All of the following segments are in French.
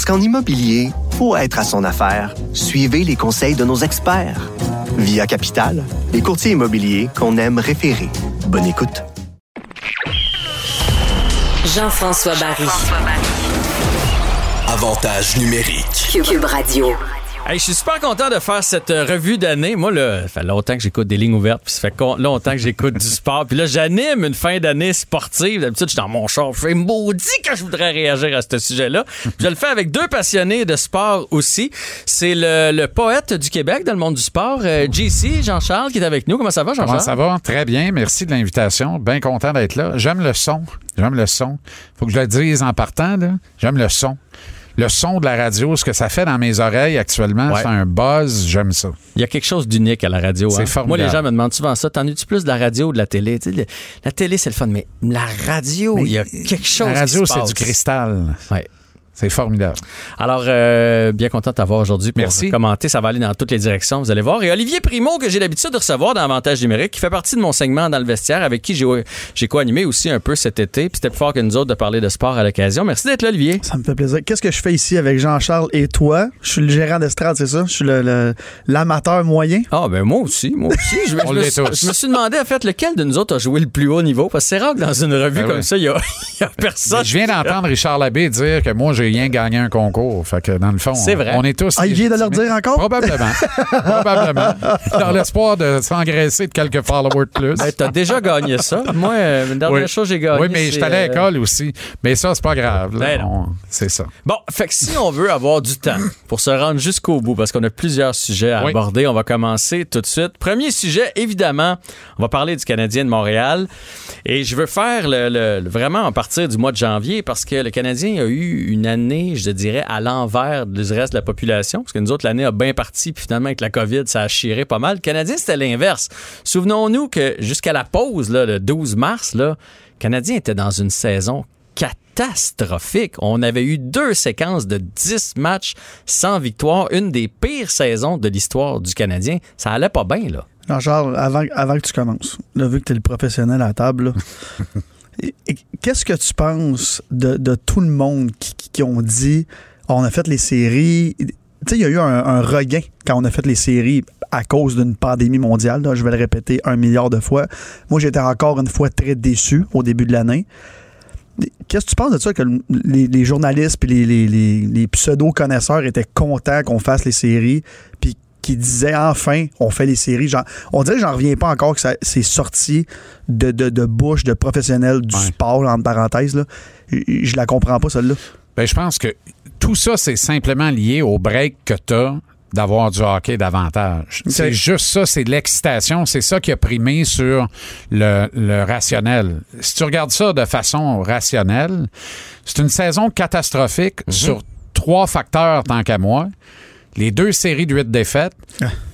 Parce qu'en immobilier, pour être à son affaire, suivez les conseils de nos experts. Via Capital, les courtiers immobiliers qu'on aime référer. Bonne écoute. Jean-François Barry. Avantage numérique. Cube Radio. Je suis super content de faire cette euh, revue d'année. Moi, là, ça fait longtemps que j'écoute des lignes ouvertes, puis ça fait longtemps que j'écoute du sport. Puis là, j'anime une fin d'année sportive. D'habitude, je suis dans mon char. Je fais maudit que je voudrais réagir à ce sujet-là. Je le fais avec deux passionnés de sport aussi. C'est le, poète du Québec dans le monde du sport, euh, JC, Jean-Charles, qui est avec nous. Comment ça va, Jean-Charles? Comment ça va? Très bien. Merci de l'invitation. Bien content d'être là. J'aime le son. J'aime le son. Faut que je le dise en partant. J'aime le son. Le son de la radio, ce que ça fait dans mes oreilles actuellement, Ouais. c'est un buzz. J'aime ça. Il y a quelque chose d'unique à la radio. C'est hein. formidable. Moi, les gens me demandent souvent ça. T'en es-tu plus de la radio ou de la télé? Tu sais, le- la télé, c'est le fun, mais la radio, il y a quelque chose La radio, c'est du cristal. Ouais. C'est formidable. Alors, euh, bien content de t'avoir aujourd'hui pour Merci. commenter. Ça va aller dans toutes les directions, vous allez voir. Et Olivier Primo, que j'ai l'habitude de recevoir dans Avantage numérique, qui fait partie de mon segment dans le vestiaire, avec qui j'ai j'ai co-animé aussi un peu cet été. Puis c'était plus fort que nous autres de parler de sport à l'occasion. Merci d'être là, Olivier. Ça me fait plaisir. Qu'est-ce que je fais ici avec Jean-Charles et toi? Je suis le gérant d'estrade, c'est ça? Je suis le- le- l'amateur moyen? Ah, ben moi aussi, moi aussi. Je, me- On je me suis- tous. je me suis demandé, en fait, lequel de nous autres a joué le plus haut niveau. Parce que c'est rare que dans une revue Ben comme oui. ça, il y y a personne. Je viens d'entendre Richard Labbé dire que moi, j'ai rien gagné un concours. Fait que dans le fond, C'est vrai. on est tous. Ah, il vient de leur dire encore? Probablement. Probablement. Dans l'espoir de s'engraisser de quelques followers de plus. Ben, t'as déjà gagné ça. Moi, euh, la dernière Oui. chose que j'ai gagné. Oui, mais je c'est, suis allé à euh, l'école aussi. Mais ça, c'est pas grave. Ben C'est ça. Bon, fait que si on veut avoir du temps pour se rendre jusqu'au bout, parce qu'on a plusieurs sujets à Oui. aborder, on va commencer tout de suite. Premier sujet, évidemment, on va parler du Canadien de Montréal. Et je veux faire le, le- le- vraiment à partir du mois de janvier, parce que le Canadien a eu une année, je dirais, à l'envers du reste de la population, parce que nous autres, l'année a bien parti, puis finalement, avec la COVID, ça a chiré pas mal. Le Canadien, c'était l'inverse. Souvenons-nous que jusqu'à la pause, là, le 12 mars, là, le Canadien était dans une saison catastrophique. On avait eu deux séquences de 10 matchs sans victoire, une des pires saisons de l'histoire du Canadien. Ça allait pas bien, là. Jean-Charles, avant, avant que tu commences, là, vu que tu es le professionnel à la table, là, qu'est-ce que tu penses de, tout le monde qui, ont dit on a fait les séries? Tu sais, il y a eu un, regain quand on a fait les séries à cause d'une pandémie mondiale. je vais le répéter un milliard de fois. Moi, j'étais encore une fois très déçu au début de l'année. Qu'est-ce que tu penses de ça que le- les, journalistes et les- les pseudo-connaisseurs étaient contents qu'on fasse les séries puis qui disaient enfin on fait les séries. Genre, on dirait que j'en reviens pas encore que ça- c'est sorti de, de, de bouche de professionnels du Ouais. sport, entre parenthèses. Là. Je, la comprends pas, celle-là. Ben, je pense que tout ça, c'est simplement lié au break que tu as d'avoir du hockey davantage. C'est juste ça, c'est de l'excitation. C'est ça qui a primé sur le, le rationnel. Si tu regardes ça de façon rationnelle, c'est une saison catastrophique sur trois facteurs tant qu'à moi. Les deux séries de huit défaites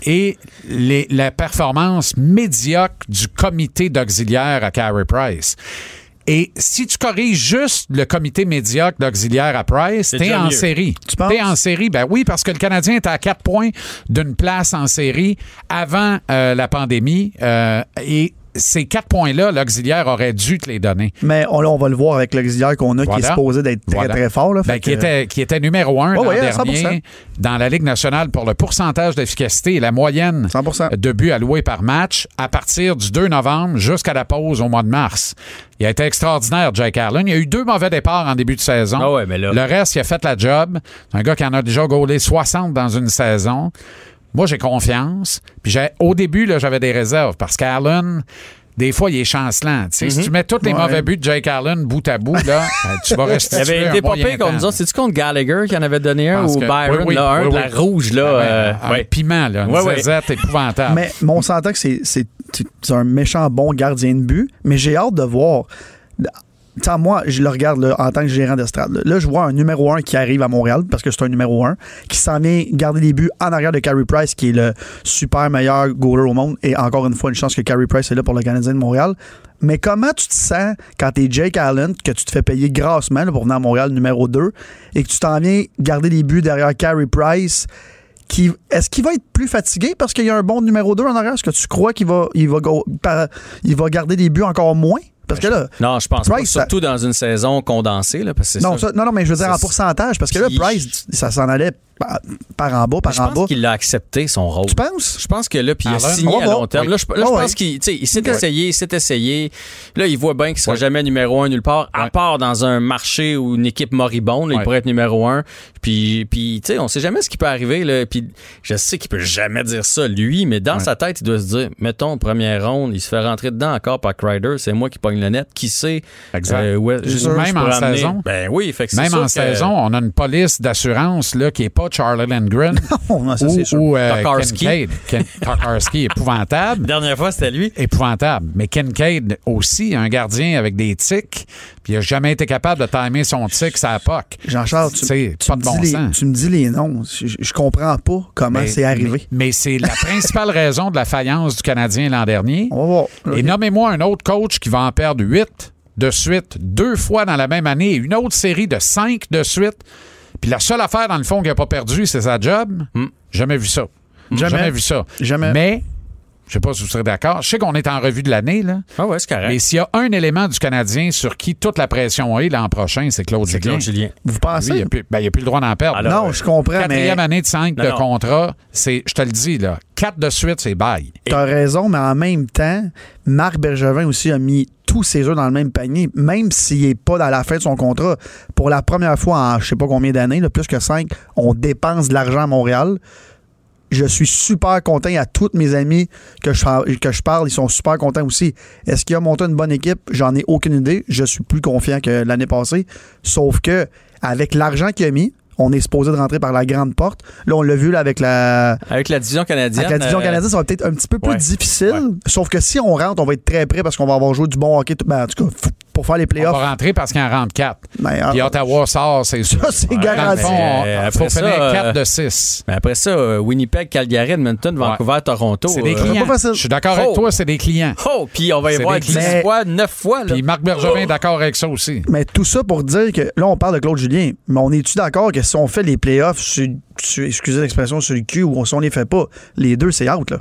et les- la performance médiocre du comité d'auxiliaire à Carey Price. Et si tu corriges juste le comité médiocre d'auxiliaire à Price, t'es en mieux. série. Tu penses? T'es en série, ben oui, parce que le Canadien était à quatre points d'une place en série avant euh, la pandémie. euh, et ces quatre points-là, l'auxiliaire aurait dû te les donner. Mais on, là, on va le voir avec l'auxiliaire qu'on a qui est supposé d'être très, Voilà. très fort. Là, Ben, qui, que- était, qui était numéro un Oh, l'an oui, à dernier 100%. dans la Ligue nationale pour le pourcentage d'efficacité et la moyenne 100%. de buts alloués par match à partir du 2 novembre jusqu'à la pause au mois de mars. Il a été extraordinaire, Jake Allen. Il y a eu deux mauvais départs en début de saison. Ah ouais, mais là- Le reste, il a fait la job. C'est un gars qui en a déjà gaulé 60 dans une saison. Moi, j'ai confiance. Puis j'ai- au début, là, j'avais des réserves parce qu'Allen, des fois, il est chancelant. Si tu mets tous les Ouais. mauvais buts de Jake Allen bout à bout, là, euh, tu vas Il restituer avait été popé contre nous. C'est-tu contre Gallagher qui en avait donné un ou que- Byron, oui, oui, là, un oui, de la oui. rouge, là? Ah, euh, un ouais. piment, là, une Ouais, ouais. zézette épouvantable. Mais, mais on s'entend que c'est, c'est, c'est un méchant bon gardien de but, mais j'ai hâte de voir. Tu sais, moi, je le regarde là, en tant que gérant d'estrade. Là. Je vois un numéro 1 qui arrive à Montréal, parce que c'est un numéro 1, qui s'en vient garder les buts en arrière de Carey Price, qui est le super meilleur goaler au monde. Et encore une fois, une chance que Carey Price est là pour le Canadien de Montréal. Mais comment tu te sens quand t'es Jake Allen, que tu te fais payer grassement là, pour venir à Montréal numéro 2, et que tu t'en viens garder les buts derrière Carey Price? Qui, est-ce qu'il va être plus fatigué parce qu'il y a un bon numéro 2 en arrière? Est-ce que tu crois qu'il va, il va, il va garder des buts encore moins? Parce que là, Non, je pense pas. Price, ça- Surtout dans une saison condensée, là, parce que c'est non, ça. non, non, mais je veux dire en pourcentage, parce que là, Price, ça s'en allait par, par en bas, par je en pense bas. qu'il a accepté son rôle. Tu penses? Je pense que là, puis il a signé à long terme. Oui. Là, je, là, je pense qu'il tu sais, il s'est essayé, il s'est essayé. Là, il voit bien qu'il sera Ouais. jamais numéro un nulle part, à part dans un marché ou une équipe moribonde. là, Il pourrait être numéro un. Puis, puis tu sais, on sait jamais ce qui peut arriver. Là. Puis, je sais qu'il peut jamais dire ça, lui, mais dans sa tête, il doit se dire, mettons, première ronde, il se fait rentrer dedans encore par Crider. C'est moi qui pogne le net. Qui sait? Exact. euh, où je Même en amener? saison. Ben oui, fait que c'est Même sûr en que- saison, on a une police d'assurance là, qui n'est pas Charlie Lindgren Oh, non, ça, ou, c'est sûr. ou, euh. Ken- épouvantable. Dernière fois, c'était lui. épouvantable. Mais Kincaid aussi, un gardien avec des tics, puis il n'a jamais été capable de timer son tic à la POC. Jean-Charles, tu, tu pas me de bon dis les, sens. tu me dis les noms. Je, je comprends pas comment Mais- c'est arrivé. Mais, mais c'est la principale raison de la faillance du Canadien l'an dernier. On va voir. Et nommez-moi un autre coach qui va en perdre huit de suite, deux fois dans la même année, et une autre série de cinq de suite. Puis la seule affaire, dans le fond, qu'il n'a pas perdu, c'est sa job. Jamais vu ça. Jamais. Jamais vu ça. Jamais. Mais, je sais pas si vous serez d'accord, je sais qu'on est en revue de l'année, là. Ah ouais, c'est correct. Mais s'il y a un élément du Canadien sur qui toute la pression est l'an prochain, c'est Claude c'est Julien. Claude Julien. Vous Lui, pensez? il plus, ben, il a plus le droit d'en perdre. Alors, non, je comprends, mais Quatrième année de 5 Non, de non. contrat, c'est, je te le dis, là, quatre de suite, c'est bail. t'as raison, mais en même temps, Marc Bergevin aussi a mis tous ses œufs dans le même panier, même s'il n'est pas dans la fin de son contrat. Pour la première fois en je sais pas combien d'années, là, plus que cinq, on dépense de l'argent à Montréal. Je suis super content. À tous mes amis que je, que je parle, ils sont super contents aussi. Est-ce qu'il a monté une bonne équipe? J'en ai aucune idée. Je suis plus confiant que l'année passée. Sauf que, avec l'argent qu'il a mis, on est supposé de rentrer par la grande porte. Là, on l'a vu là, avec la, Avec la division canadienne. avec la division euh, canadienne, ça va peut-être un petit peu plus ouais. difficile. Sauf que si on rentre, on va être très prêt parce qu'on va avoir joué du bon hockey. ben, en tout cas, pour faire les On playoffs. va rentrer parce qu'il en rentre 4. ben, Puis ah, Ottawa sort, c'est sûr. ça, c'est garanti. il euh, faut après ça, finir euh, 4 de 6. Mais après ça, euh, Winnipeg, Calgary, Edmonton, Vancouver, Toronto. C'est des euh, clients. Je suis d'accord Oh. avec toi, c'est des clients. Oh, puis on va y voir des 10 clients. fois, 9 fois. Là. Puis Marc Bergevin est d'accord avec ça aussi. Mais tout ça pour dire que là, on parle de Claude Julien, mais on est-tu d'accord que si on fait les playoffs, sur, sur- excusez l'expression, sur le cul, ou si on les fait pas, les deux, c'est out, là?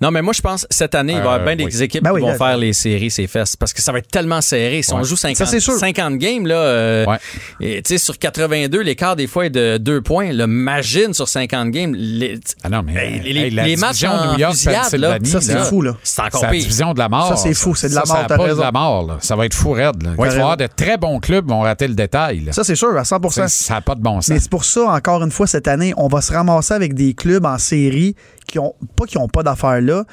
Non, mais moi, je pense cette année, il va y avoir Euh, bien des équipes Ben qui oui, vont faire les séries, ces fesses. Parce que ça va être tellement serré. Si on joue 50, Ça, c'est sûr. 50 games, là, euh, Ouais. et, sur 82, l'écart des fois est de 2 points. Le Magine sur 50 games. les- Ah non, mais Ben, les- hey, la les matchs en New York, fusillade, là, Ça, c'est fou, là. c'est encore C'est la pire. division de la mort. Ça, c'est fou, c'est de la Ça, mort, Ça, de la mort. là. Ça va être fou raide. là. Il va y avoir de très bons clubs qui vont rater le détail. là. Ça, c'est sûr, à 100 C'est- Ça n'a pas de bon Mais sens. c'est pour ça, encore une fois, cette année, on va se ramasser avec des clubs en série qui ont, pas qui n'ont pas d'affaires là,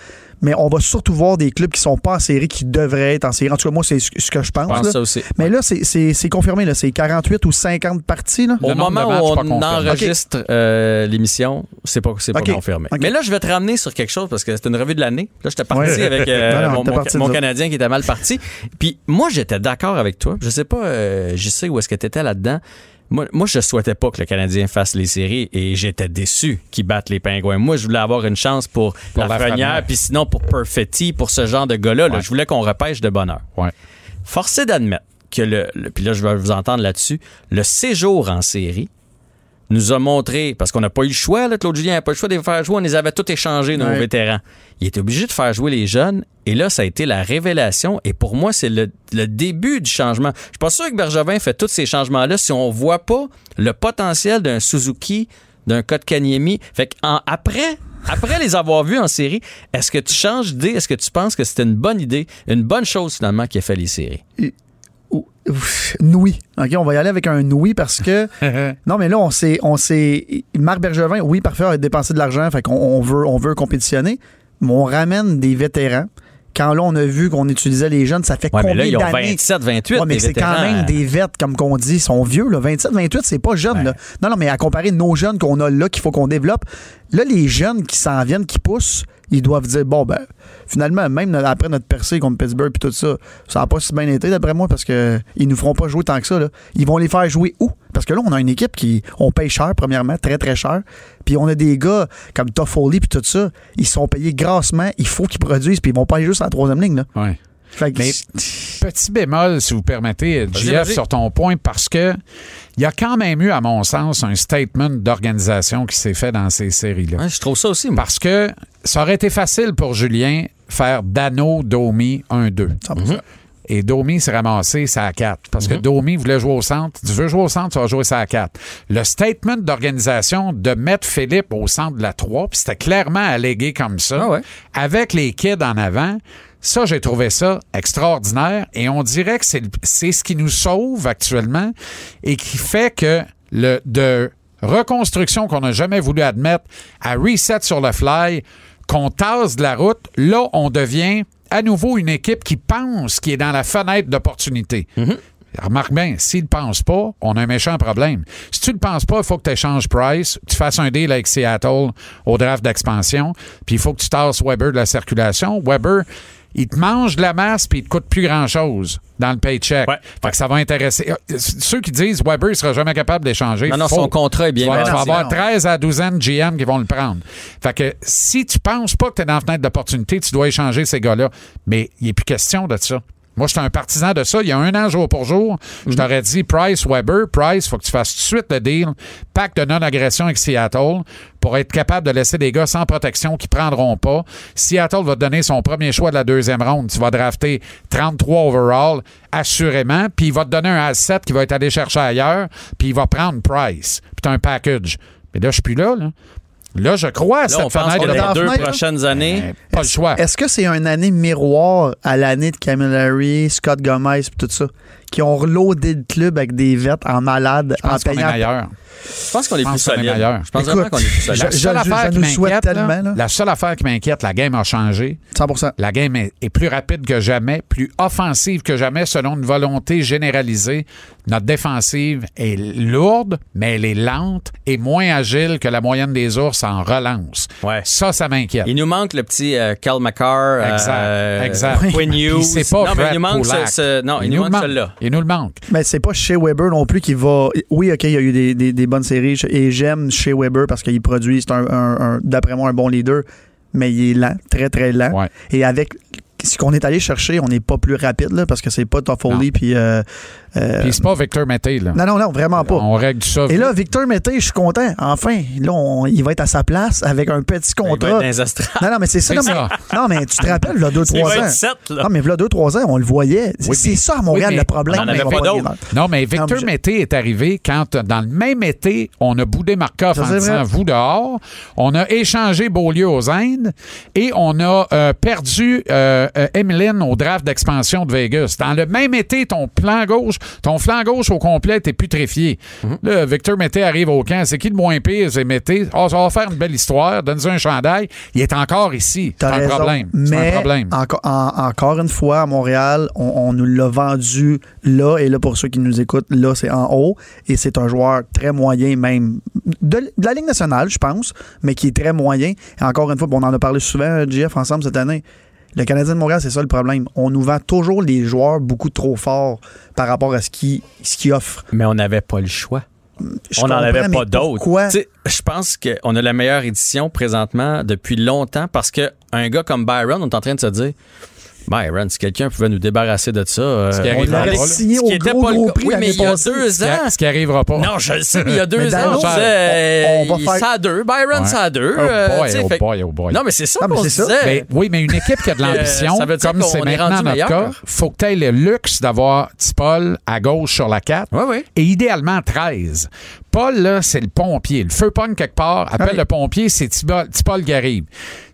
mais on va surtout voir des clubs qui sont pas en série qui devraient être en série. En tout cas, moi, c'est ce que je pense. Je pense là. ça aussi. Mais là, c'est- c'est c'est confirmé, là. C'est 48 ou 50 parties, là. Au moment où on enregistre euh, l'émission, c'est pas, c'est pas confirmé. Mais là, je vais te ramener sur quelque chose parce que c'est une revue de l'année. Là, j'étais parti Ouais. avec euh, Non, non, mon. Canadien qui était mal parti. Puis moi, j'étais d'accord avec toi. Je sais pas, euh, je sais où est-ce que tu étais là-dedans. Moi, moi, je souhaitais pas que le Canadien fasse les séries et j'étais déçu qu'ils battent les Pingouins. Moi, je voulais avoir une chance pour, Pour la puis sinon pour Perfetti, pour ce genre de gars-là. là. Je voulais qu'on repêche de bonheur. Ouais. Forcé d'admettre que le, le- puis là je vais vous entendre là-dessus, le séjour en série nous a montré, parce qu'on n'a pas eu le choix, là, Claude Julien n'a pas eu le choix de les faire jouer, on les avait tous échangés, nos Ouais. vétérans. Il était obligé de faire jouer les jeunes, et là, ça a été la révélation, et pour moi, c'est le, le début du changement. Je suis pas sûr que Bergevin fait tous ces changements-là si on voit pas le potentiel d'un Suzuki, d'un Kotkaniemi. Fait qu'en- après, après les avoir vus en série, est-ce que tu changes d'idée? Est-ce que tu penses que c'était une bonne idée, une bonne chose finalement qui a fait les séries? Ou- ouf, Noui. OK, on va y aller avec un oui parce que. non, mais là, on s'est. On s'est Marc Bergevin, oui, parfait, a dépensé de l'argent, fait qu'on on veut, on veut compétitionner, mais on ramène des vétérans. Quand là, on a vu qu'on utilisait les jeunes, ça fait Ouais, mais combien là, ils ont d'années? 27, 28. Ouais, mais des c'est quand vétérans. même des vêtes, comme qu'on dit, ils sont vieux. Là. 27, 28, c'est pas jeune. Là. Non, non, mais à comparer nos jeunes qu'on a là, qu'il faut qu'on développe, là, les jeunes qui s'en viennent, qui poussent, ils doivent dire bon, ben, finalement, même après notre percée contre Pittsburgh et tout ça, ça n'a pas si bien été, d'après moi, parce que ils nous feront pas jouer tant que ça. là. Ils vont les faire jouer où? Parce que là, on a une équipe qui. On paye cher, premièrement, très, très cher. Puis on a des gars comme Toffoli puis tout ça, ils sont payés grassement, il faut qu'ils produisent, puis ils vont pas aller juste à la troisième ligne. Là. Ouais. Fait que Mais petit bémol, si vous permettez, Vas-y, JF, sur ton point, parce que il y a quand même eu, à mon sens, un statement d'organisation qui s'est fait dans ces séries-là. Ouais, je trouve ça aussi. moi. Parce que ça aurait été facile pour Julien faire Dano, Domi 1-2. 100%. Et Domi s'est ramassé ça à 4. Parce Mhm. que Domi voulait jouer au centre. Tu veux jouer au centre, tu vas jouer ça à 4. Le statement d'organisation de mettre Philippe au centre de la 3, puis c'était clairement allégué comme ça, Ah ouais. avec les kids en avant. Ça, j'ai trouvé ça extraordinaire. Et on dirait que c'est ce qui nous sauve actuellement et qui fait que le de reconstruction qu'on n'a jamais voulu admettre à reset sur le fly, qu'on tasse de la route, là, on devient à nouveau une équipe qui pense qui est dans la fenêtre d'opportunité. Remarque bien, s'il ne pense pas, on a un méchant problème. Si tu ne le penses pas, il faut que tu échanges Price, tu fasses un deal avec Seattle au draft d'expansion, puis il faut que tu tasses Weber de la circulation. Weber, il te mange de la masse, puis il te coûte plus grand-chose dans le paycheck. Ouais. Fait que ça va intéresser. euh, Ceux qui disent Weber ne sera jamais capable d'échanger. Non, non, faux. son contrat est bien Tu vas, tu vas bâti. avoir 13 à 12 ans de GM qui vont le prendre. Fait que si tu penses pas que tu es dans la fenêtre d'opportunité, tu dois échanger ces gars-là. Mais il n'est plus question de ça. Moi, je suis un partisan de ça. Il y a un an, jour pour jour, je t'aurais dit Price, Weber, Price, faut que tu fasses tout de suite le deal, pacte de non-agression avec Seattle pour être capable de laisser des gars sans protection qui prendront pas. Seattle va te donner son premier choix de la deuxième ronde. Tu vas drafter 33 overall, assurément, puis il va te donner un asset qui va être allé chercher ailleurs, puis il va prendre Price. Puis tu un package. Mais là, je suis plus là, là. Là, je crois à Là, cette on pense fenêtre que de les deux fenêtre, prochaines années, Eh, Pas le choix. Est-ce que c'est une année miroir à l'année de Camilleri, Scott Gomez et tout ça, qui ont reloadé le club avec des vêtements en malade, Je en pense qu'on est payant? meilleur. je pense qu'on est plus solide. Je pense Écoute, vraiment qu'on est plus solide. La Je- seule affaire qui nous souhaite m'inquiète, là, tellement, là. la seule affaire qui m'inquiète, la game a changé. 100 La game est, est plus rapide que jamais, plus offensive que jamais, selon une volonté généralisée. Notre défensive est lourde, mais elle est lente et moins agile que la moyenne des ours en relance. Ouais. Ça, ça m'inquiète. Il nous manque le petit euh, Cal McCarr, euh, Exact, exact. Quinn Puis Hughes. c'est pas non, mais il nous manque Kulak. ce, ce- non, il, nous manque. celui-là. Il nous le manque. Mais c'est pas chez Weber non plus qui va. Oui, OK, il y a eu des, des- des bonnes séries et j'aime chez Weber parce qu'il produit, c'est un, un- un- d'après moi un bon leader, mais il est lent, très très lent. Ouais. Et avec ce qu'on est allé chercher, on n'est pas plus rapide là, parce que c'est pas Toffoli puis. euh, euh, Puis c'est pas Victor Mété, là. non, non, non, vraiment pas. On règle ça. Et là, Victor Mété, je suis content. Enfin, là, on- il va être à sa place avec un petit Il va être contrat. dans les astrales. Non, non, mais c'est ça. Non, mais, non, mais tu te rappelles, là, Il 2-3 va ans. être 7, là. Non, mais là, 2-3 ans, on le voyait. Oui, c'est ça à Montréal oui, le problème. on en avait pas Non, mais Victor Non, mais je- Mété est arrivé quand, dans le même été, on a boudé Markov en disant vrai. vous dehors. On a échangé Beaulieu aux Indes et on a euh, perdu euh, euh, Emeline au draft d'expansion de Vegas. Dans le même été, ton plan gauche, ton flanc gauche au complet était putréfié. Mhm. Là, Victor Mété arrive au camp. C'est qui le moins pire? C'est Mété? Ah, ça va faire une belle histoire. Donne-nous un chandail. Il est encore ici. C'est un problème. Mais un problème. enco- en- encore une fois, à Montréal, on, on nous l'a vendu là. Et là, pour ceux qui nous écoutent, là, c'est en haut. Et c'est un joueur très moyen, même de, de la Ligue nationale, je pense, mais qui est très moyen. Et encore une fois, on en a parlé souvent, JF, ensemble cette année. Le Canadien de Montréal, c'est ça le problème. On nous vend toujours les joueurs beaucoup trop forts par rapport à ce qu'ils offrent. Mais on n'avait pas le choix. Je on n'en avait pas d'autres. Je pense qu'on a la meilleure édition présentement depuis longtemps parce que un gars comme Byron, on est en train de se dire Byron, si quelqu'un pouvait nous débarrasser de ça. euh, Ce qui On l'aurait signé au gros, pas le gros prix Oui, mais il y a deux ans. Ce qui arrivera pas. Non, je le sais, mais il y a deux Mais ans, on on- va faire- ça à deux. Byron, Ouais. ça à deux. Oh euh, boy, sais, oh boy, oh boy. Non, mais c'est ça qu'on ça. disait. Ben, oui, mais une équipe qui a de l'ambition, Euh, ça veut dire comme c'est est maintenant notre cas, faut que tu aies le luxe d'avoir Tipol à gauche sur la 4 Oui, oui. et idéalement 13. Paul, là, c'est le pompier. Le feu pogne quelque part, appelle Oui. le pompier, c'est Tipol qui arrive.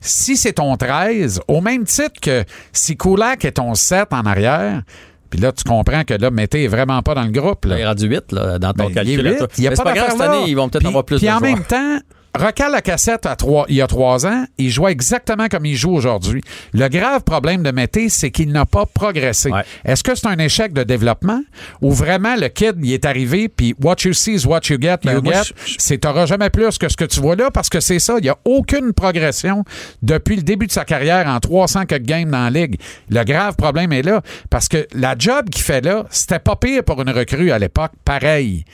Si c'est ton 13, au même titre que si Kulak est ton 7 en arrière, puis là, tu comprends que là, Mété est vraiment pas dans le groupe. Là. Il est rendu 8 là, dans ton Ben, calcul. il est à huit. toi. Il y a Mais pas pas grave cette année, ils vont peut-être Puis- avoir plus Puis de en joueurs. même temps, recale la cassette à trois, il y a trois ans, il jouait exactement comme il joue aujourd'hui. Le grave problème de Mété, c'est qu'il n'a pas progressé. Ouais. Est-ce que c'est un échec de développement ou vraiment le kid, il est arrivé, puis what you see is what you get, Ben, you moi, get, je- c'est t'auras jamais plus que ce que tu vois là parce que c'est ça, il n'y a aucune progression depuis le début de sa carrière en 300 quelques games dans la ligue. Le grave problème est là parce que la job qu'il fait là, c'était pas pire pour une recrue à l'époque, pareil.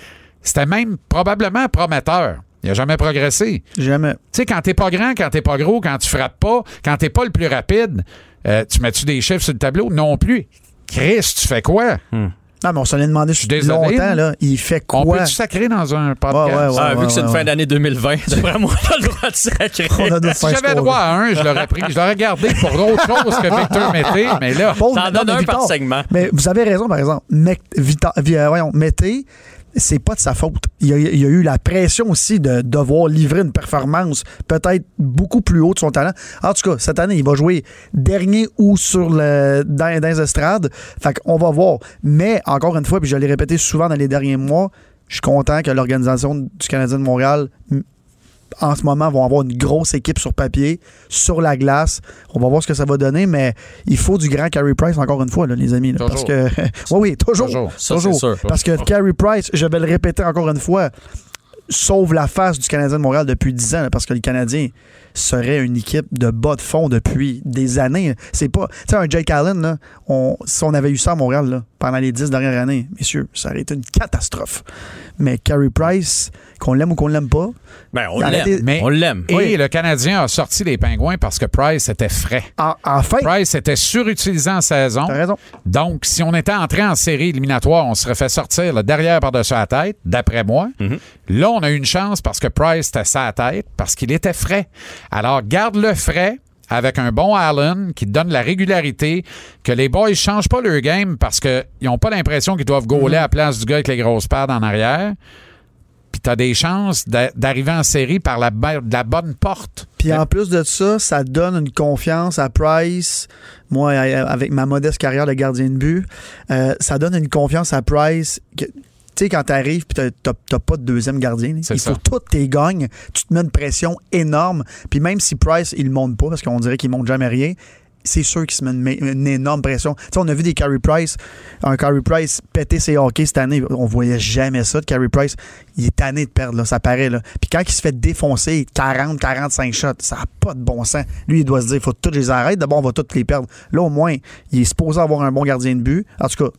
C'était même probablement prometteur. Il n'a jamais progressé. Jamais. Tu sais, quand t'es pas grand, quand t'es pas gros, quand tu frappes pas, quand t'es pas le plus rapide, euh, tu mets-tu des chiffres sur le tableau? Non plus. Chris, tu fais quoi? Non, mais on se l'est demandé suis depuis désolé, longtemps, là. là. Il fait On quoi? peut-tu sacrer dans un podcast? Ouais, ouais, ouais. Ah, vu que c'est une fin ouais. d'année 2020, d'après moi, on a le droit de sacrer. On Si j'avais droit à un, je l'aurais pris. Je l'aurais gardé pour d'autres choses que Victor Mété, mais là. T'en donnes un par Victor, segment. Mais vous avez raison, par exemple. Mec, Vita- Vi- euh, voyons, Mété, c'est pas de sa faute. Il y a, eu la pression aussi de devoir livrer une performance peut-être beaucoup plus haut de son talent. En tout cas, cette année, il va jouer dernier ou sur le dans, dans les estrades. Fait qu'on va voir. Mais encore une fois, puis je l'ai répété souvent dans les derniers mois, je suis content que l'organisation du Canadien de Montréal en ce moment vont avoir une grosse équipe sur papier, sur la glace. On va voir ce que ça va donner, mais il faut du grand Carey Price encore une fois, là, les amis. là, parce que oui, oui, toujours. Toujours. Ça, toujours. c'est sûr. Parce que Carey Price, je vais le répéter encore une fois, sauve la face du Canadien de Montréal depuis 10 ans, là, parce que le Canadien serait une équipe de bas de fond depuis des années. C'est pas. Tu sais, un Jake Allen, là, on, si on avait eu ça à Montréal là, pendant les 10 dernières années, messieurs, ça aurait été une catastrophe. Mais Carey Price, qu'on l'aime ou qu'on l'aime pas, Ben, on l'aime. Mais- On l'aime. Et Oui. le Canadien a sorti les pingouins parce que Price était frais. en, enfin, Price était surutilisé en saison. t'as raison. Donc, si on était entré en série éliminatoire, on serait fait sortir le derrière par-dessus la tête, d'après moi. Là, on a eu une chance parce que Price était sa tête, parce qu'il était frais. Alors, garde-le frais avec un bon Allen qui te donne la régularité, que les boys ne changent pas leur game parce qu'ils n'ont pas l'impression qu'ils doivent gauler à la place du gars avec les grosses paires en arrière. Puis tu as des chances d'a- d'arriver en série par la, ba- de la bonne porte. Puis en plus de ça, ça donne une confiance à Price. Moi, euh, avec ma modeste carrière de gardien de but, euh, ça donne une confiance à Price. que- sais, quand t'arrives puis t'as- pas de deuxième gardien, il ça. faut toutes tes gagnes. Tu te mets une pression énorme. Puis même si Price, il monte pas, parce qu'on dirait qu'il monte jamais rien, c'est sûr qu'il se met une, une énorme pression. Tu sais, on a vu des Carey Price, un Carey Price péter ses hockey cette année. On voyait jamais ça de Carey Price. Il est tanné de perdre, là, ça paraît. Là. Puis quand il se fait défoncer 40, 45 shots, ça n'a pas de bon sens. Lui, il doit se dire, il faut toutes les arrêter. D'abord, on va toutes les perdre. Là, au moins, il est supposé avoir un bon gardien de but. En tout cas,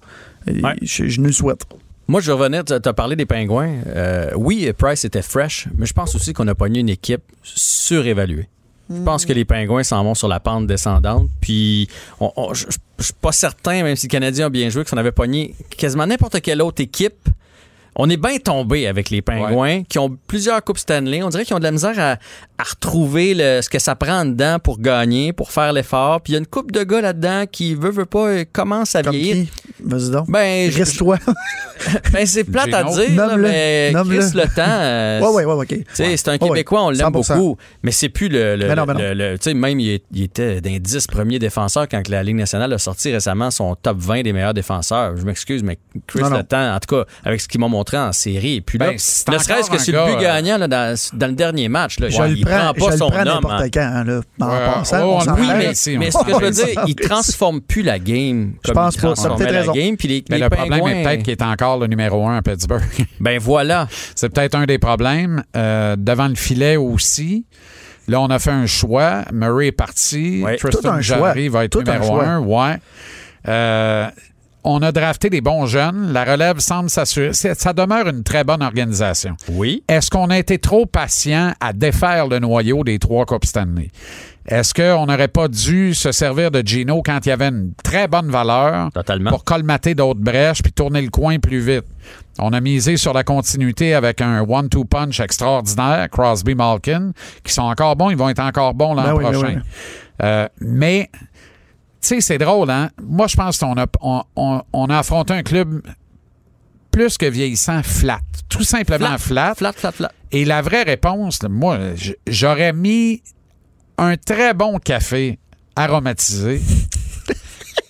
Ouais. je, je nous le souhaite. Moi, je revenir, tu as parlé des pingouins. Euh, oui, Price était fresh, mais je pense aussi qu'on a pogné une équipe surévaluée. Je pense que les pingouins s'en vont sur la pente descendante. Puis, on- on- je je suis pas certain, même si le Canadien a bien joué, que si on avait pogné quasiment n'importe quelle autre équipe. On est bien tombé avec les pingouins qui ont plusieurs coupes Stanley. On dirait qu'ils ont de la misère à, à retrouver le- ce que ça prend dedans pour gagner, pour faire l'effort. Puis il y a une coupe de gars là-dedans qui veut, veut pas, euh, commence à Comme vieillir. Vas-y donc. Ben, je- Reste-toi. ben, c'est plate à dire, là, mais. Chris, le temps. euh, ouais, ouais, ouais, OK. c'est un Ouais, ouais. Québécois, on l'aime 100%. beaucoup, mais c'est plus le. le, le- le- tu sais, même, il, est- il était d'un 10 premiers défenseurs quand la Ligue nationale a sorti récemment son top 20 des meilleurs défenseurs. Je m'excuse, mais Chris Non, non. Le Temps, en tout cas, avec ce qu'il m'a montré en série, et puis là, Ben, c'est ne serait-ce que sur le but euh, gagnant là, dans, dans le dernier match, là, Je il le prends, prend pas je son prends homme. n'importe hein. quand. hein, là. En Ouais, passant, oh, on Oui, mais, ici, mais on- ce que je veux Ouais, dire, ça il transforme plus la game comme pense il pas, transformait peut-être la raison. game. Puis les, Mais les le problème est peut-être qu'il est encore le numéro un à Pittsburgh. Ben voilà. C'est peut-être un des problèmes. Euh, devant le filet aussi. Là, on a fait un choix. Murray est parti. Ouais. Tristan Jarry va être Tout un numéro choix. un. Ouais. Euh, on a drafté des bons jeunes. La relève semble s'assurer. Ça demeure une très bonne organisation. Oui. Est-ce qu'on a été trop patient à défaire le noyau des trois Coupes Stanley? Est-ce qu'on n'aurait pas dû se servir de Gino quand il y avait une très bonne valeur Totalement. pour colmater d'autres brèches puis tourner le coin plus vite? On a misé sur la continuité avec un one-two punch extraordinaire, Crosby Malkin, qui sont encore bons, ils vont être encore bons l'an Ben oui, ben prochain. oui. Euh, mais, tu sais, c'est drôle, hein? Moi, je pense qu'on a, on, on- on a affronté un club plus que vieillissant, flat. Tout simplement flat. Flat, flat, flat. Et la vraie réponse, moi, j'aurais mis un très bon café aromatisé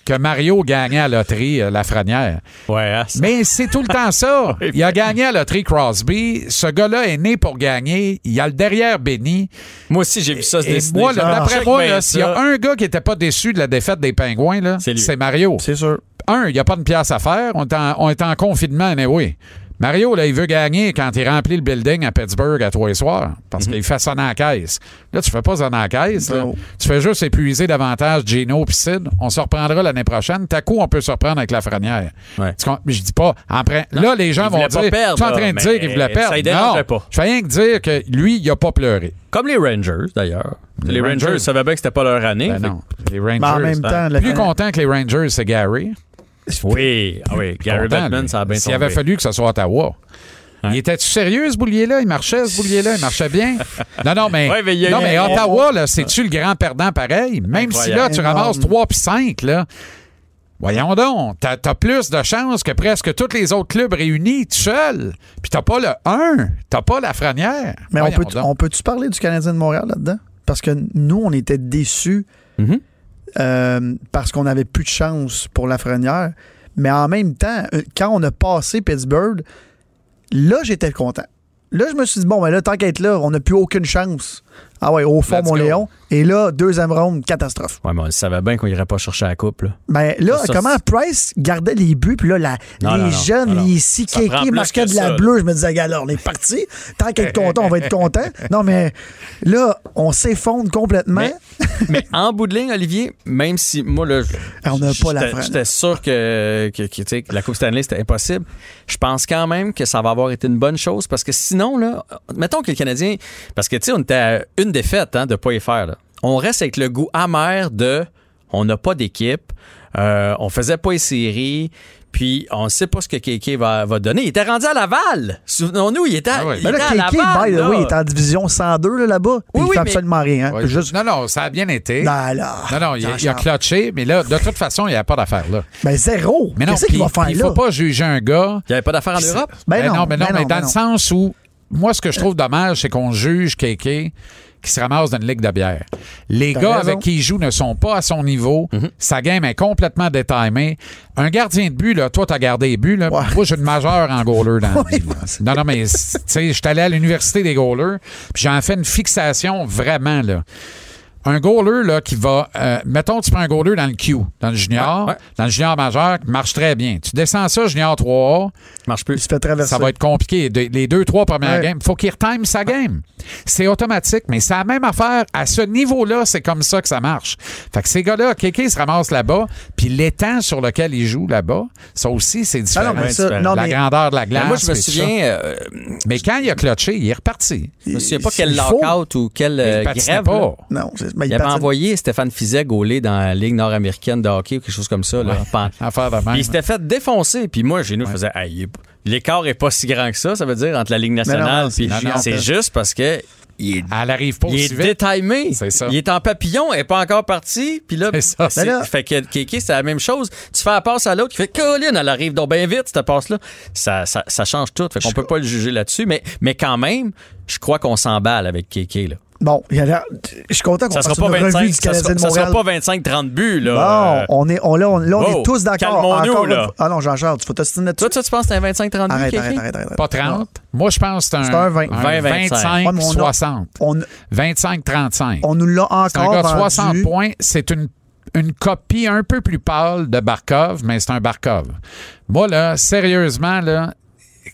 que Mario gagnait à la loterie euh, Lafrenière. Ouais, hein, ça- Mais c'est tout le temps ça. Il a gagné à la loterie Crosby. Ce gars-là est né pour gagner. Il a le derrière béni. Moi aussi, j'ai vu ça se Et dessiner. moi, J'ai là, dit, d'après check moi, bien s'il y a ça. un gars qui n'était pas déçu de la défaite des Pingouins, là, C'est lui. c'est Mario. C'est sûr. Un, il n'y a pas de pièce à faire. On est en, on est en confinement, oui. Mario, là, il veut gagner quand il remplit le building à Pittsburgh à trois et soir parce qu'il fait sonner en caisse. Là, tu fais pas sonner en caisse. là. Non. Tu fais juste épuiser davantage Gino et Sid. On se reprendra l'année prochaine. T'as coup, on peut se reprendre avec la frenière. Ouais. Je dis pas. Après, là, les gens vont dire. perdre, tu es en train de dire qu'il voulait perdre. ça, non. pas. Je fais rien que dire que lui, il a pas pleuré. Comme les Rangers, d'ailleurs. Les, Les Rangers, Rangers. savaient bien que c'était pas leur année. Ben Fait non. Les Rangers. Mais en même hein. temps, le- plus content que les Rangers, c'est Gary. Oui, ah oui. Gary Content, Bettman, lui. ça a bien S'il tombé. avait fallu que ce soit Ottawa. Ouais. Il était-tu sérieux, ce boulier-là? Il marchait, ce boulier-là? Il marchait bien? Non, non, mais, Ouais, mais il y a non, mais Ottawa, là, c'est-tu le grand perdant pareil? Même si là, tu ramasses Énorme. 3 puis 5, là. Voyons donc, t'as as plus de chances que presque tous les autres clubs réunis tout seul. Puis t'as pas le 1, t'as pas la frenière. Mais on Voyons peut, on peut-tu parler du Canadien de Montréal là-dedans? Parce que nous, on était déçus Mhm. Euh, parce qu'on n'avait plus de chance pour la Frenière. Mais en même temps, euh, quand on a passé Pittsburgh, là, j'étais content. Là, je me suis dit, bon, ben là, tant qu'à être là, on n'a plus aucune chance. Ah ouais, au fond, Let's mon go. Léon. Et là, deuxième ronde, catastrophe. Ouais, mais on savait bien qu'on irait pas chercher la coupe, là. Ben là, Ça, comment Price gardait les buts, puis là, la- Non, les non, jeunes, non, les plus marquaient de la ça, bleue. Je me disais, alors, on est parti. Tant qu'à être content, on va être content. Non, mais là, on s'effondre complètement. Mais- Mais en bout de ligne, Olivier, même si moi, là, Ah, on n'a pas la j'étais- sûr que, que, que, que la Coupe Stanley, c'était impossible. Je pense quand même que ça va avoir été une bonne chose parce que sinon, là, mettons que le Canadien. Parce que, tu sais, on était à une défaite hein, de pas y faire. là. On reste avec le goût amer de on n'a pas d'équipe, euh, on faisait pas les séries. Puis on ne sait pas ce que Kéké va, va donner. Il était rendu à Laval. Souvenons-nous, il était, à- Ah oui. il Mais était là, à Kéké, Laval. by the là. way, il est en division 102 là, là-bas. Oui, il oui, fait mais- absolument rien. hein. Juste- Non, non, ça a bien été. Non, là, Non, non, il, a- il a clutché, mais là, de toute façon, il n'y a pas d'affaire là. Ben, zéro. Mais non, Qu'est-ce qu'il puis- va faire puis il là? faut pas juger un gars. Il n'y avait pas d'affaires en Europe? Ben, Ben non, mais non, ben mais dans ben le non. sens où, moi, ce que je trouve dommage, c'est qu'on juge Kéké qui se ramasse dans une ligue de bière. Les gars raison. avec qui il joue ne sont pas à son niveau. Sa game est complètement détimée. Un gardien de but, là, toi, t'as gardé les buts, là. Ouais. Moi, j'ai une majeure en goaler dans. Non, non, mais, tu sais, je suis allé à l'université des goalers, puis j'en fais une fixation vraiment, là. Un goaler, là, qui va. euh, mettons, tu prends un goaler dans le Q, dans le junior, Ouais, ouais. dans le junior majeur, qui marche très bien. Tu descends ça, junior 3A, Ça marche Il plus. se fait traverser. ça va être compliqué. De- les deux, trois premières Ouais. games, il faut qu'il retime sa game. C'est automatique, mais c'est la même affaire. À ce niveau-là, c'est comme ça que ça marche. Fait que ces gars-là, Kéké se ramasse là-bas, puis l'étang sur lequel il joue là-bas, ça aussi, c'est différent. Ah non, mais ça, différent. non, la mais grandeur de la Mais glace. moi, je me ça. souviens, euh, Mais quand il a clutché, il est reparti. je me souviens pas quel lockout ou quelle euh, grève. pas. Non, c'est- ben, Il il avait patine- envoyé Stéphane Fizet gauler dans la Ligue nord-américaine de hockey ou quelque chose comme ça. Là, Ouais. Même. Il s'était fait défoncer. Puis moi, chez nous, je faisais, Hey, l'écart est pas si grand que ça, ça veut dire, entre la Ligue nationale. c'est juste parce que il est, Elle arrive pas il est vite. détimé. Ça. Il est en papillon, elle est pas encore partie. Puis là, ça. là- fait que Kéké, c'est la même chose. Tu fais la passe à l'autre, qui fait Colin, elle arrive donc bien vite, cette passe-là. Ça, ça, ça change tout. Fait qu'on peut pas le juger là-dessus. Mais, mais quand même, je crois qu'on s'emballe avec Kéké. Là. Bon, il y a l'air- je suis content qu'on Ça sera fasse pas une 25, revue du ça Canadien sera, de ça sera Montréal. pas 25-30 buts. Là. Bon, on est, on, là, on, là, on wow, est tous d'accord. calmons-nous, Encore là. Ah non, Jean-Charles, tu faut t'ostiner là-dessus. Toi, toi, tu penses que c'est un 25-30 buts, Arrête, arrête, arrête, arrête. Pas 30. Moi, je pense que c'est un, C'est un 20. 20-25. Ouais, mais on a- 25-60. On, 25-35. on nous l'a C'est un encore gars de vendu. 60 points. C'est une, une copie un peu plus pâle de Barkov, mais c'est un Barkov. Moi, là, sérieusement, là,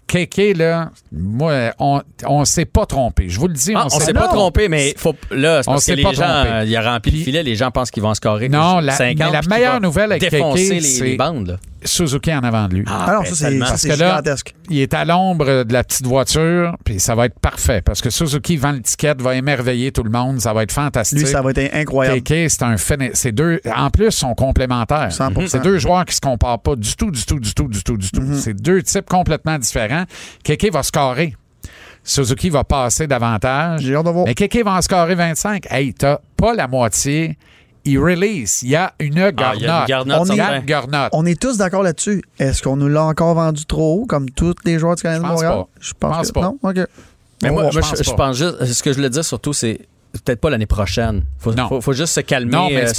Kéké, là, moi, on, on s'est pas trompé. Je vous le dis, Ah, on, on s'est s'est pas trompé, mais faut, là, c'est On parce que s'est les pas gens, trompé. il a rempli le Puis- filet, les gens pensent qu'ils vont scorer Non, la- 50. mais la puis qu'il meilleure nouvelle avec Kéké, c'est- les bandes. Là. Suzuki en avant de lui. Ah non, ben, ça, c'est Parce c'est que là, gigantesque. il est à l'ombre de la petite voiture, puis ça va être parfait. Parce que Suzuki vend l'étiquette, va émerveiller tout le monde, ça va être fantastique. Lui, ça va être incroyable. Kéké, c'est un C'est deux. En plus, ils sont complémentaires. 100%. C'est deux joueurs qui se comparent pas du tout, du tout, du tout, du tout, du tout. Mm-hmm. C'est deux types complètement différents. Kéké va scorer. Suzuki va passer davantage. J'ai hâte de voir. Mais Kéké va en scorer 25. Hey, t'as pas la moitié. Il release. Il y a une garnotte. Ah, il y a une garnotte, On garnotte. Est tous d'accord là-dessus. Est-ce qu'on nous l'a encore vendu trop haut, comme tous les joueurs du Canadien de Je pense Montréal? pas. Je pense, Je pense que pas. non? OK. Mais moi, je, je pas. pense juste, ce que je voulais dire surtout, c'est peut-être pas l'année prochaine. Faut, Non. faut, faut juste se calmer, Non, mais euh, se,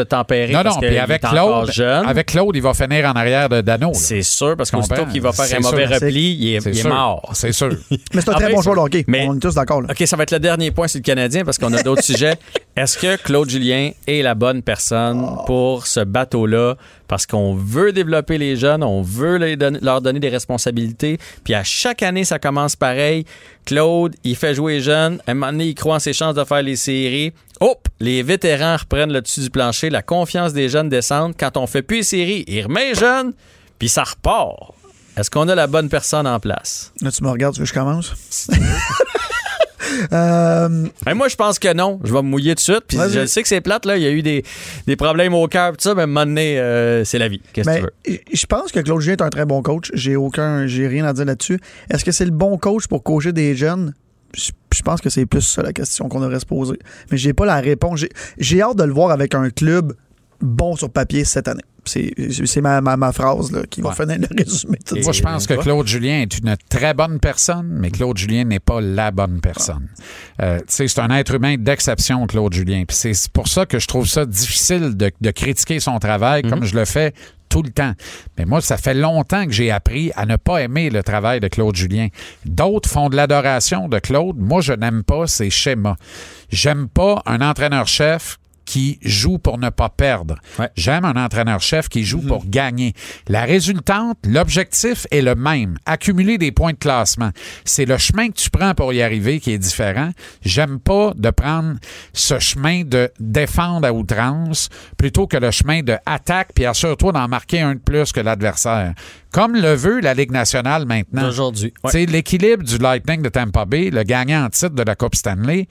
tem- tempérer. Non, parce non, puis avec Claude, jeune. avec Claude, il va finir en arrière de Dano. là. C'est sûr, parce qu'aussitôt qu'il va faire C'est un mauvais sûr. repli, il est, il mort. C'est sûr. Mais c'est un très bon joueur de hockey. mais- On est tous d'accord. là. OK, ça va être le dernier point sur le Canadien parce qu'on a d'autres sujets. Est-ce que Claude Julien est la bonne personne pour ce bateau-là? Parce qu'on veut développer les jeunes, on veut les leur donner des responsabilités. Puis à chaque année, ça commence pareil. Claude, il fait jouer les jeunes. À un moment donné, il croit en ses chances de faire les séries. Hop! Les vétérans reprennent le dessus du plancher. La confiance des jeunes descend. Quand on fait plus les séries, il remet les jeunes, puis ça repart. Est-ce qu'on a la bonne personne en place? Là, tu me regardes, tu veux que je commence? Euh, Ben, moi, je pense que non. Je vais me mouiller tout de suite. Puis je sais que c'est plate, là. Il y a eu des, des problèmes au cœur, tout ça, mais à un moment donné, euh, c'est la vie. Qu'est-ce que ben, tu veux? je pense que Claude Julien est un très bon coach. J'ai aucun, j'ai rien à dire là-dessus. Est-ce que c'est le bon coach pour coacher des jeunes? Je pense que c'est plus ça la question qu'on devrait se poser. Mais j'ai pas la réponse. J'ai hâte de le voir avec un club bon sur papier cette année. C'est ma, ma, ma phrase là, qui va finir le résumé. de tout Moi, je pense que. Claude Julien est une très bonne personne, mais Claude Julien n'est pas la bonne personne. Euh, tu sais, c'est un être humain d'exception, Claude Julien. C'est pour ça que je trouve ça difficile de, de critiquer son travail comme je le fais tout le temps. Mais moi, ça fait longtemps que j'ai appris à ne pas aimer le travail de Claude Julien. D'autres font de l'adoration de Claude. Moi, je n'aime pas ses schémas. J'aime pas un entraîneur-chef qui joue pour ne pas perdre. Ouais. J'aime un entraîneur-chef qui joue pour gagner. La résultante, l'objectif est le même. Accumuler des points de classement. C'est le chemin que tu prends pour y arriver qui est différent. J'aime pas de prendre ce chemin de défendre à outrance plutôt que le chemin de attaque puis assure-toi d'en marquer un de plus que l'adversaire. Comme le veut la Ligue nationale maintenant. Ouais. Sais, l'équilibre du Lightning de Tampa Bay, le gagnant en titre de la Coupe Stanley,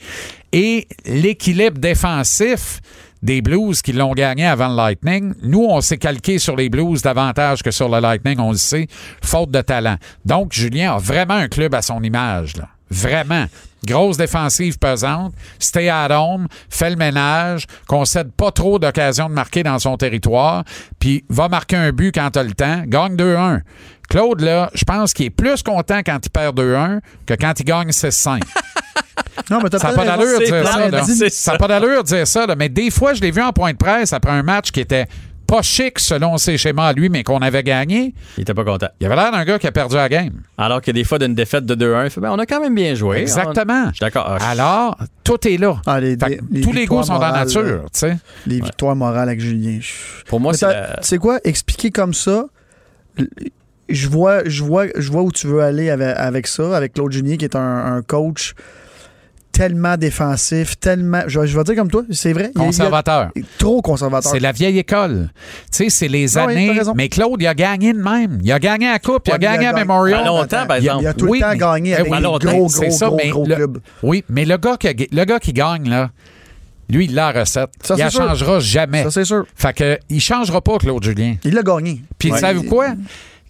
et l'équilibre défensif des Blues qui l'ont gagné avant le Lightning. Nous, on s'est calqué sur les Blues davantage que sur le Lightning, on le sait, faute de talent. Donc, Julien a vraiment un club à son image, là. Vraiment. Grosse défensive pesante, stay at home, fait le ménage, concède pas trop d'occasions de marquer dans son territoire, puis va marquer un but quand t'as le temps, gagne 2-1. Claude, là, je pense qu'il est plus content quand il perd 2-1 que quand il gagne 6-5. Non, mais t'as Ça n'a pas d'allure de dire ça. là. Ça n'a pas d'allure de dire ça. là. Mais des fois, je l'ai vu en point de presse après un match qui était pas chic selon ses schémas à lui, mais qu'on avait gagné. Il était pas content. Il avait l'air d'un gars qui a perdu la game. Alors que des fois, d'une défaite de 2-1, il fait, ben, on a quand même bien joué. Exactement. Je suis d'accord. Ah, je- Alors, tout est là. Ah, les- Fait que les tous les goûts sont dans la nature, sais. Les victoires morales avec Julien. Pour moi, c'est la- Tu sais quoi? Expliquer comme ça, je vois, je vois, je vois où tu veux aller avec, avec ça, avec Claude Julien, qui est un, un coach tellement défensif, tellement. Je, je vais dire comme toi, c'est vrai. il- il a- Conservateur. trop conservateur. C'est la vieille école. Tu sais, c'est les Ah années. mais Claude, il a gagné de même. Il a gagné à Coupe, il a gagné il a à Memorial. Pas longtemps, par Il a, exemple. il a tout Oui, le temps mais- gagné eh avec oui, gros, gros, ça, gros, mais gros le- clubs. Oui, mais le gars, qui le gars qui gagne, là, lui, il a la recette. Ça, il sûr. changera jamais. Ça, c'est sûr. Fait que, il changera pas, Claude Julien. Il l'a gagné. Puis, Ouais. savez-vous quoi?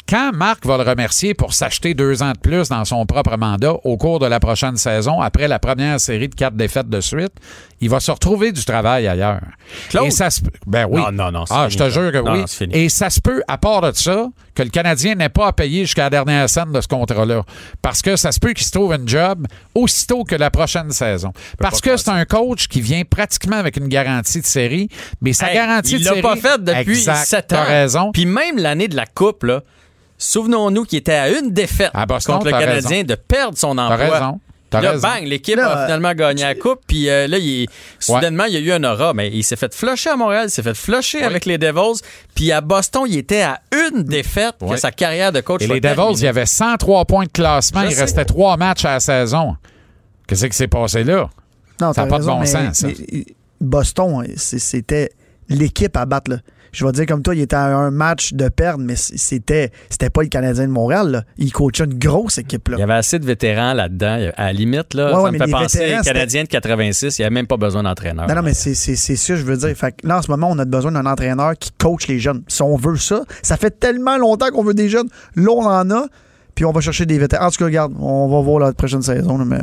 Quand Marc va le remercier pour s'acheter deux ans de plus dans son propre mandat au cours de la prochaine saison, après la première série de quatre défaites de suite, il va se retrouver du travail ailleurs. Claude? Et ça se Ben oui. Non, non, non, Ah, fini, je te jure que Non, oui. non. Et ça se peut, à part de ça, que le Canadien n'ait pas à payer jusqu'à la dernière scène de ce contrat-là. Parce que ça se peut qu'il se trouve une job aussitôt que la prochaine saison. Parce que c'est un coach qui vient pratiquement avec une garantie de série, mais sa Hey, garantie il de l'a série... pas fait depuis Exact, 7 ans. Raison. Puis même l'année de la Coupe, là, souvenons-nous qu'il était à une défaite À Boston, contre le Canadien raison. de perdre son T'as emploi. raison. T'as Là, raison. bang, l'équipe Là, a euh, finalement gagné la Coupe. Puis euh, là, il est- soudainement, il y a eu un aura. Mais il s'est fait flusher à Montréal, il s'est fait flusher avec les Devils. Puis à Boston, il était à une défaite que Ouais. sa carrière de coach Et les Devils, terminée. il y avait 103 points de classement. Je il sais. restait trois matchs à la saison. Qu'est-ce qui s'est passé là? Non, Ça a t'as pas de bon mais- sens, ça. mais Boston, c'était l'équipe à battre. là. Je vais dire comme toi, il était à un match de perdre, mais c'était c'était pas le Canadien de Montréal. là. Il coachait une grosse équipe. Là. Il y avait assez de vétérans là-dedans. À la limite, là, Ouais, ça ouais, me fait les penser aux Canadiens de 86. Il n'y avait même pas besoin d'entraîneur. Non, non, mais c'est ça je veux dire. Fait que là, en ce moment, on a besoin d'un entraîneur qui coach les jeunes. Si on veut ça, ça fait tellement longtemps qu'on veut des jeunes. Là, on en a. Puis on va chercher des vétérans. En tout cas, regarde, on va voir la prochaine saison. mais...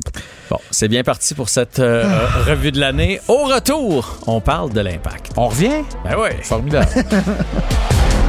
Bon, c'est bien parti pour cette euh, euh, revue de l'année. Au retour, on parle de l'impact. On revient? Ben oui. Formidable.